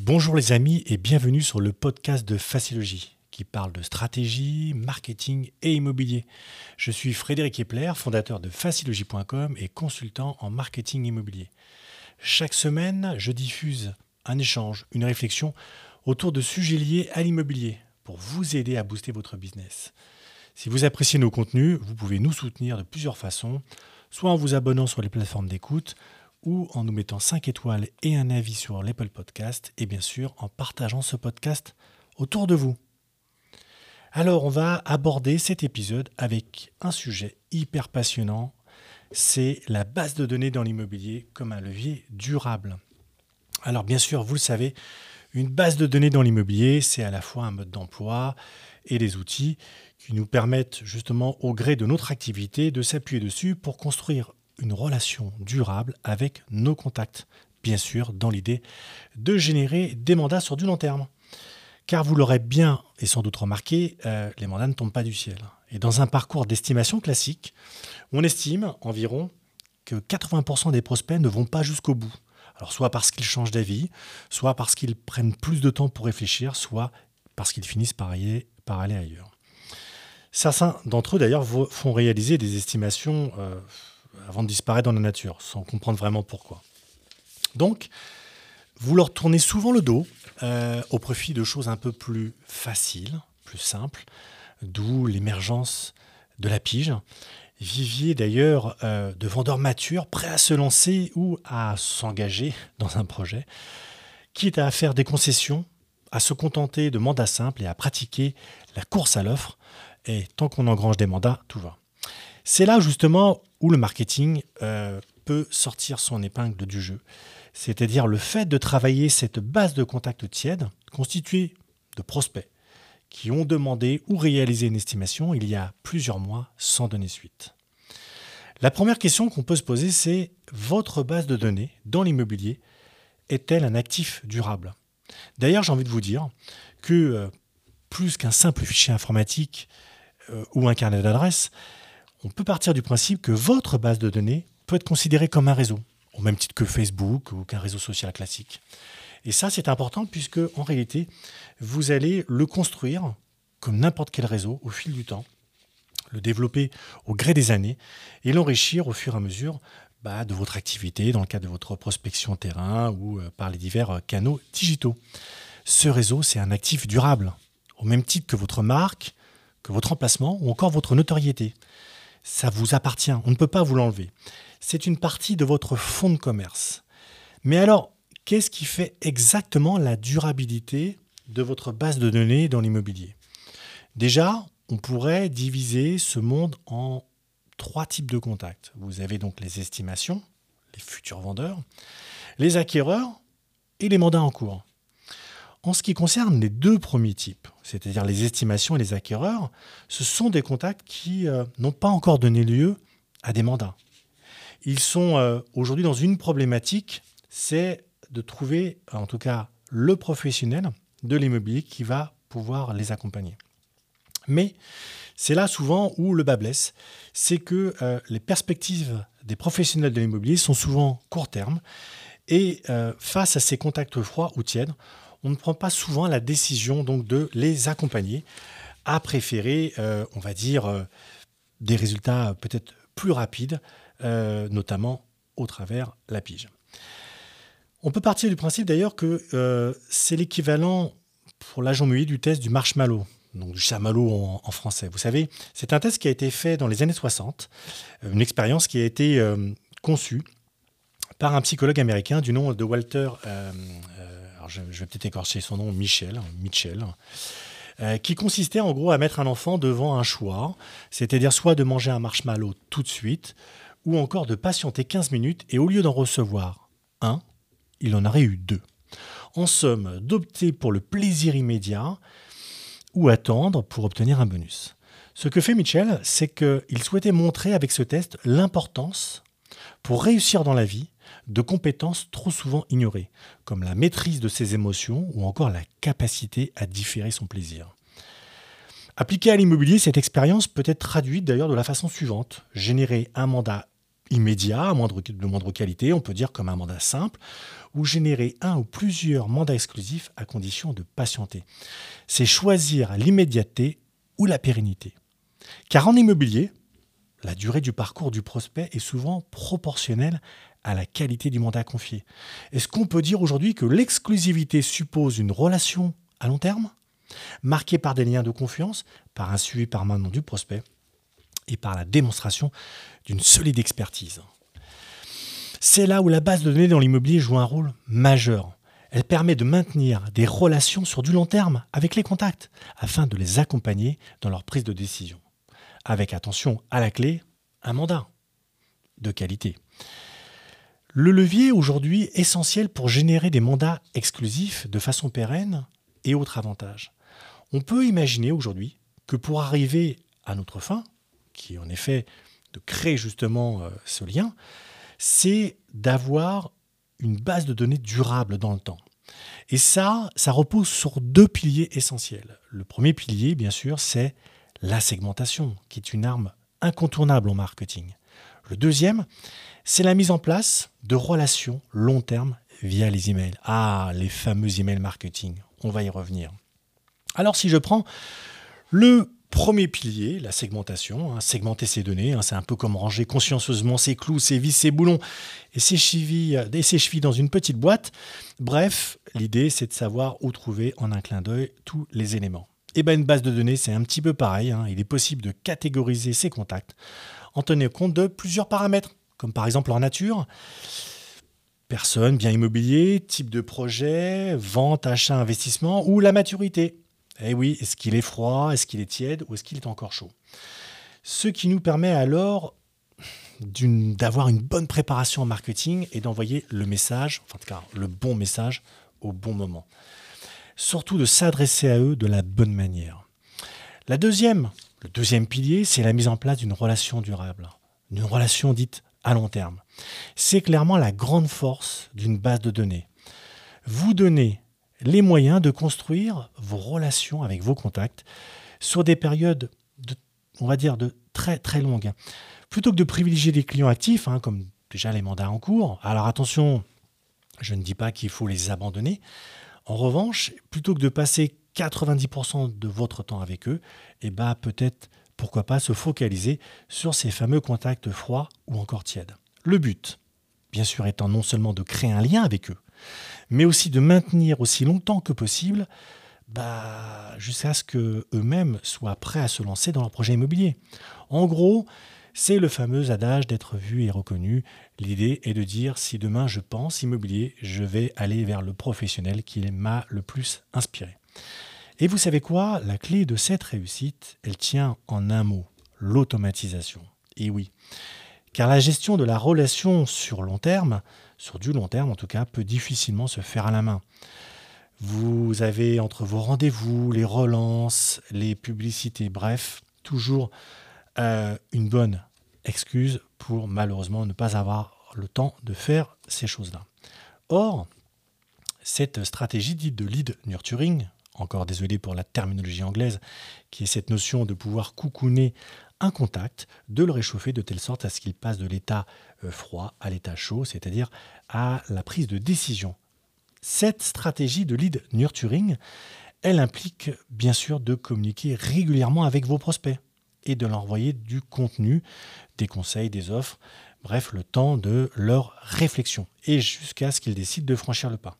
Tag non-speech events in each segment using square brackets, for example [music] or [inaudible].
Bonjour les amis et bienvenue sur le podcast de Facilogie qui parle de stratégie, marketing et immobilier. Je suis Frédéric Epler, fondateur de facilogie.com et consultant en marketing immobilier. Chaque semaine, je diffuse un échange, une réflexion autour de sujets liés à l'immobilier pour vous aider à booster votre business. Si vous appréciez nos contenus, vous pouvez nous soutenir de plusieurs façons, soit en vous abonnant sur les plateformes d'écoute, ou en nous mettant 5 étoiles et un avis sur l'Apple Podcast, et bien sûr en partageant ce podcast autour de vous. Alors on va aborder cet épisode avec un sujet hyper passionnant, c'est la base de données dans l'immobilier comme un levier durable. Alors bien sûr, vous le savez, une base de données dans l'immobilier, c'est à la fois un mode d'emploi et des outils qui nous permettent justement au gré de notre activité de s'appuyer dessus pour construire une relation durable avec nos contacts. Bien sûr, dans l'idée de générer des mandats sur du long terme. Car vous l'aurez bien et sans doute remarqué, euh, les mandats ne tombent pas du ciel. Et dans un parcours d'estimation classique, on estime environ que 80% des prospects ne vont pas jusqu'au bout. Alors soit parce qu'ils changent d'avis, soit parce qu'ils prennent plus de temps pour réfléchir, soit parce qu'ils finissent par aller, ailleurs. Certains d'entre eux d'ailleurs font réaliser des estimations euh, avant de disparaître dans la nature, sans comprendre vraiment pourquoi. Donc, vous leur tournez souvent le dos euh, au profit de choses un peu plus faciles, plus simples, d'où l'émergence de la pige. Vivier d'ailleurs euh, de vendeurs matures, prêts à se lancer ou à s'engager [laughs] dans un projet, quitte à faire des concessions, à se contenter de mandats simples et à pratiquer la course à l'offre. Et tant qu'on engrange des mandats, tout va. C'est là justement où le marketing euh, peut sortir son épingle du jeu. C'est-à-dire le fait de travailler cette base de contact tiède constituée de prospects qui ont demandé ou réalisé une estimation il y a plusieurs mois sans donner suite. La première question qu'on peut se poser, c'est votre base de données dans l'immobilier est-elle un actif durable? D'ailleurs, j'ai envie de vous dire que euh, plus qu'un simple fichier informatique euh, ou un carnet d'adresses, on peut partir du principe que votre base de données peut être considérée comme un réseau, au même titre que Facebook ou qu'un réseau social classique. Et ça, c'est important puisque, en réalité, vous allez le construire comme n'importe quel réseau au fil du temps, le développer au gré des années et l'enrichir au fur et à mesure bah, de votre activité, dans le cadre de votre prospection terrain ou euh, par les divers euh, canaux digitaux. Ce réseau, c'est un actif durable, au même titre que votre marque, que votre emplacement ou encore votre notoriété ça vous appartient, on ne peut pas vous l'enlever. C'est une partie de votre fonds de commerce. Mais alors, qu'est-ce qui fait exactement la durabilité de votre base de données dans l'immobilier? Déjà, on pourrait diviser ce monde en trois types de contacts. Vous avez donc les estimations, les futurs vendeurs, les acquéreurs et les mandats en cours. En ce qui concerne les deux premiers types, c'est-à-dire les estimations et les acquéreurs, ce sont des contacts qui euh, n'ont pas encore donné lieu à des mandats. Ils sont euh, aujourd'hui dans une problématique, c'est de trouver en tout cas le professionnel de l'immobilier qui va pouvoir les accompagner. Mais c'est là souvent où le bas blesse, c'est que euh, les perspectives des professionnels de l'immobilier sont souvent court terme et face à ces contacts froids ou tièdes, on ne prend pas souvent la décision donc de les accompagner à préférer, euh, on va dire, euh, des résultats peut-être plus rapides, euh, notamment au travers la pige. On peut partir du principe d'ailleurs que c'est l'équivalent pour l'agent muet du test du marshmallow, donc du chamallow en, en, français. Vous savez, c'est un test qui a été fait dans les années 60, une expérience qui a été conçue par un psychologue américain du nom de Walter je, vais peut-être écorcher son nom, Michel, Michel, euh, qui consistait en gros à mettre un enfant devant un choix, c'est-à-dire soit de manger un marshmallow tout de suite, ou encore de patienter 15 minutes et au lieu d'en recevoir un, il en aurait eu deux. En somme, d'opter pour le plaisir immédiat ou attendre pour obtenir un bonus. Ce que fait Michel, c'est qu'il souhaitait montrer avec ce test l'importance, pour réussir dans la vie, de compétences trop souvent ignorées, comme la maîtrise de ses émotions ou encore la capacité à différer son plaisir. Appliquée à l'immobilier, cette expérience peut être traduite d'ailleurs de la façon suivante. Générer un mandat immédiat, de moindre qualité, on peut dire comme un mandat simple, ou générer un ou plusieurs mandats exclusifs à condition de patienter. C'est choisir l'immédiateté ou la pérennité. Car en immobilier, la durée du parcours du prospect est souvent proportionnelle à la qualité du mandat confié. Est-ce qu'on peut dire aujourd'hui que l'exclusivité suppose une relation à long terme, marquée par des liens de confiance, par un suivi permanent du prospect et par la démonstration d'une solide expertise? C'est là où la base de données dans l'immobilier joue un rôle majeur. Elle permet de maintenir des relations sur du long terme avec les contacts, afin de les accompagner dans leur prise de décision. Avec attention à la clé, un mandat de qualité. Le levier aujourd'hui essentiel pour générer des mandats exclusifs de façon pérenne et autres avantages. On peut imaginer aujourd'hui que pour arriver à notre fin, qui est en effet de créer justement euh, ce lien, c'est d'avoir une base de données durable dans le temps. Et ça, ça repose sur deux piliers essentiels. Le premier pilier, bien sûr, c'est la segmentation, qui est une arme incontournable en marketing. Le deuxième, c'est la mise en place de relations long terme via les emails. Ah, les fameux emails marketing. On va y revenir. Alors, si je prends le premier pilier, la segmentation, hein, segmenter ses données, hein, c'est un peu comme ranger consciencieusement ses clous, ses vis, ses boulons et ses chevilles, dans une petite boîte. Bref, l'idée, c'est de savoir où trouver en un clin d'œil tous les éléments. Et eh bien, une base de données, c'est un petit peu pareil. Hein. Il est possible de catégoriser ses contacts en tenant compte de plusieurs paramètres, comme par exemple leur nature, personne, bien immobilier, type de projet, vente, achat, investissement, ou la maturité. Eh oui, est-ce qu'il est froid, est-ce qu'il est tiède, ou est-ce qu'il est encore chaud? Ce qui nous permet alors d'avoir une bonne préparation en marketing et d'envoyer le message, enfin en tout cas le bon message au bon moment. Surtout de s'adresser à eux de la bonne manière. La deuxième, le deuxième pilier, c'est la mise en place d'une relation durable, d'une relation dite à long terme. C'est clairement la grande force d'une base de données. Vous donnez les moyens de construire vos relations avec vos contacts sur des périodes, de, on va dire, de très très longues. Plutôt que de privilégier des clients actifs, hein, comme déjà les mandats en cours. Alors attention, je ne dis pas qu'il faut les abandonner. En revanche, plutôt que de passer 90% de votre temps avec eux, et eh ben, peut-être, pourquoi pas, se focaliser sur ces fameux contacts froids ou encore tièdes. Le but, bien sûr, étant non seulement de créer un lien avec eux, mais aussi de maintenir aussi longtemps que possible bah, jusqu'à ce qu'eux-mêmes soient prêts à se lancer dans leur projet immobilier. En gros, c'est le fameux adage d'être vu et reconnu. L'idée est de dire si demain je pense immobilier, je vais aller vers le professionnel qui m'a le plus inspiré. Et vous savez quoi? La clé de cette réussite, elle tient en un mot, l'automatisation. Et oui, car la gestion de la relation sur long terme, sur du long terme en tout cas, peut difficilement se faire à la main. Vous avez entre vos rendez-vous, les relances, les publicités, bref, toujours euh, une bonne excuse pour malheureusement ne pas avoir le temps de faire ces choses-là. Or, cette stratégie dite de lead nurturing, encore désolé pour la terminologie anglaise, qui est cette notion de pouvoir coucouner un contact, de le réchauffer de telle sorte à ce qu'il passe de l'état euh, froid à l'état chaud, c'est-à-dire à la prise de décision. Cette stratégie de lead nurturing, elle implique bien sûr de communiquer régulièrement avec vos prospects et de leur envoyer du contenu, des conseils, des offres, bref, le temps de leur réflexion, et jusqu'à ce qu'ils décident de franchir le pas.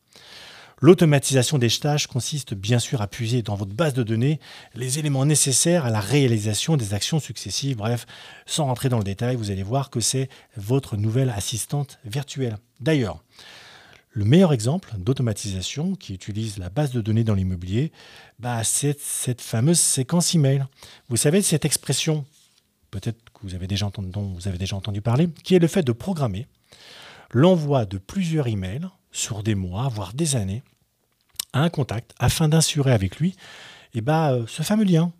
L'automatisation des tâches consiste bien sûr à puiser dans votre base de données les éléments nécessaires à la réalisation des actions successives. Bref, sans rentrer dans le détail, vous allez voir que c'est votre nouvelle assistante virtuelle. D'ailleurs, le meilleur exemple d'automatisation qui utilise la base de données dans l'immobilier, bah, c'est cette fameuse séquence email. Vous savez, cette expression, peut-être que vous avez déjà entendu, dont vous avez déjà entendu parler, qui est le fait de programmer l'envoi de plusieurs emails sur des mois, voire des années, à un contact afin d'insurer avec lui eh ben, ce fameux lien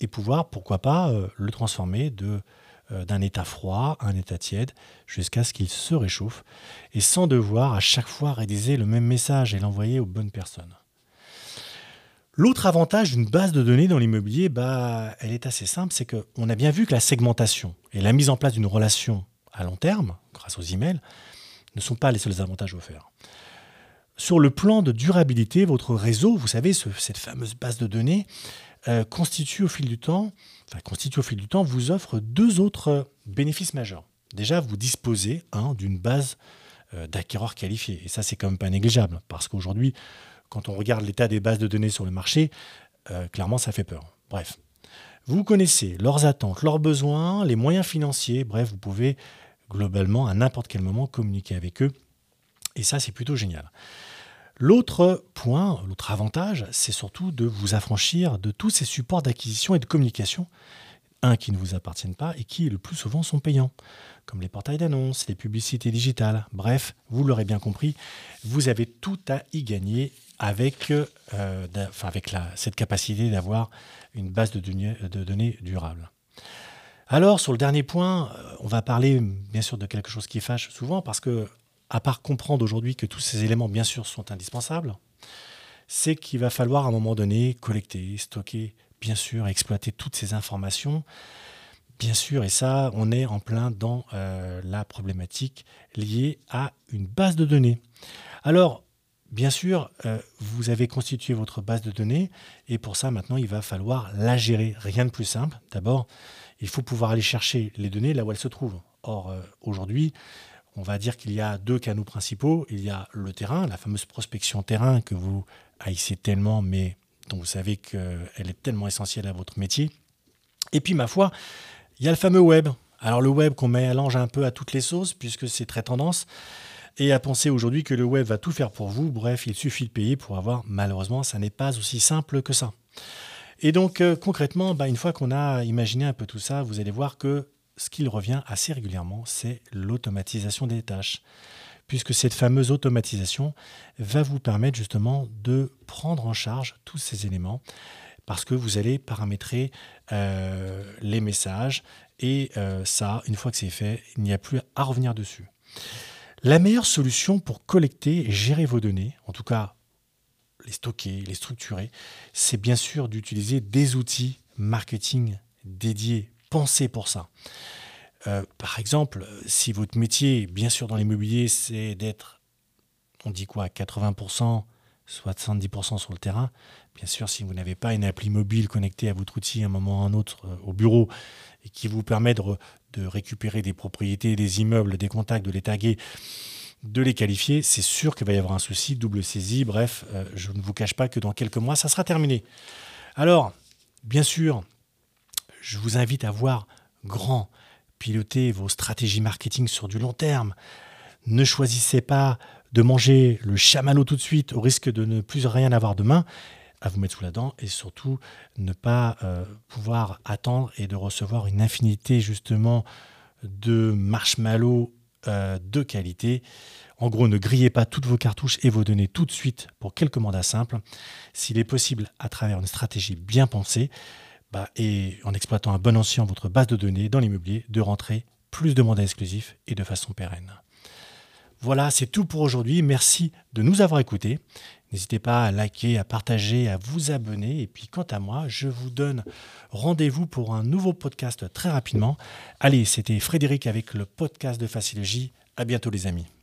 et pouvoir, pourquoi pas, euh, le transformer euh, d'un état froid à un état tiède jusqu'à ce qu'il se réchauffe et sans devoir à chaque fois rédiger le même message et l'envoyer aux bonnes personnes. L'autre avantage d'une base de données dans l'immobilier, bah, elle est assez simple, c'est qu'on a bien vu que la segmentation et la mise en place d'une relation à long terme, grâce aux emails, ne sont pas les seuls avantages offerts. Sur le plan de durabilité, votre réseau, vous savez, cette fameuse base de données, euh, constitue au fil du temps, vous offre deux autres bénéfices majeurs. Déjà, vous disposez d'une base euh, d'acquéreurs qualifiés. Et ça, c'est quand même pas négligeable, parce qu'aujourd'hui, quand on regarde l'état des bases de données sur le marché, euh, clairement, ça fait peur. Bref, vous connaissez leurs attentes, leurs besoins, les moyens financiers, bref, vous pouvez globalement à n'importe quel moment communiquer avec eux. Et ça, c'est plutôt génial. L'autre point, l'autre avantage, c'est surtout de vous affranchir de tous ces supports d'acquisition et de communication, un qui ne vous appartiennent pas et qui le plus souvent sont payants, comme les portails d'annonces, les publicités digitales. Bref, vous l'aurez bien compris, vous avez tout à y gagner avec, euh, cette capacité d'avoir une base de données durable. Alors, sur le dernier point, euh, on va parler bien sûr de quelque chose qui fâche souvent parce que à part comprendre aujourd'hui que tous ces éléments, bien sûr, sont indispensables, c'est qu'il va falloir à un moment donné collecter, stocker, bien sûr, exploiter toutes ces informations. Bien sûr, et ça, on est en plein dans euh, la problématique liée à une base de données. Alors, bien sûr, euh, vous avez constitué votre base de données, et pour ça, maintenant, il va falloir la gérer. Rien de plus simple. D'abord, il faut pouvoir aller chercher les données là où elles se trouvent. Or, euh, aujourd'hui, on va dire qu'il y a deux canaux principaux. Il y a le terrain, la fameuse prospection terrain que vous haïssez tellement, mais dont vous savez qu'elle est tellement essentielle à votre métier. Et puis, ma foi, il y a le fameux web. Alors le web qu'on mélange un peu à toutes les sauces, puisque c'est très tendance, et à penser aujourd'hui que le web va tout faire pour vous. Bref, il suffit de payer pour avoir. Malheureusement, ça n'est pas aussi simple que ça. Et donc euh, concrètement, bah, une fois qu'on a imaginé un peu tout ça, vous allez voir que ce qu'il revient assez régulièrement, c'est l'automatisation des tâches. Puisque cette fameuse automatisation va vous permettre justement de prendre en charge tous ces éléments parce que vous allez paramétrer euh, les messages et euh, ça, une fois que c'est fait, il n'y a plus à revenir dessus. La meilleure solution pour collecter et gérer vos données, en tout cas les stocker, les structurer, c'est bien sûr d'utiliser des outils marketing dédiés pensé pour ça. Euh, par exemple, si votre métier, bien sûr dans l'immobilier, c'est d'être, on dit quoi, 80%, 70% sur le terrain, bien sûr, si vous n'avez pas une appli mobile connectée à votre outil à un moment ou à un autre euh, au bureau et qui vous permet de, récupérer des propriétés, des immeubles, des contacts, de les taguer, de les qualifier, c'est sûr qu'il va y avoir un souci, double saisie, bref, euh, je ne vous cache pas que dans quelques mois, ça sera terminé. Alors, bien sûr, je vous invite à voir grand, piloter vos stratégies marketing sur du long terme. Ne choisissez pas de manger le chamallow tout de suite au risque de ne plus rien avoir demain à vous mettre sous la dent et surtout ne pas euh, pouvoir attendre et de recevoir une infinité justement de marshmallows euh, de qualité. En gros, ne grillez pas toutes vos cartouches et vos données tout de suite pour quelques mandats simples. S'il est possible, à travers une stratégie bien pensée, bah, et en exploitant un bon ancien votre base de données dans l'immobilier, de rentrer plus de mandats exclusifs et de façon pérenne. Voilà, c'est tout pour aujourd'hui. Merci de nous avoir écoutés. N'hésitez pas à liker, à partager, à vous abonner. Et puis quant à moi, je vous donne rendez-vous pour un nouveau podcast très rapidement. Allez, c'était Frédéric avec le podcast de Facilogie. À bientôt les amis.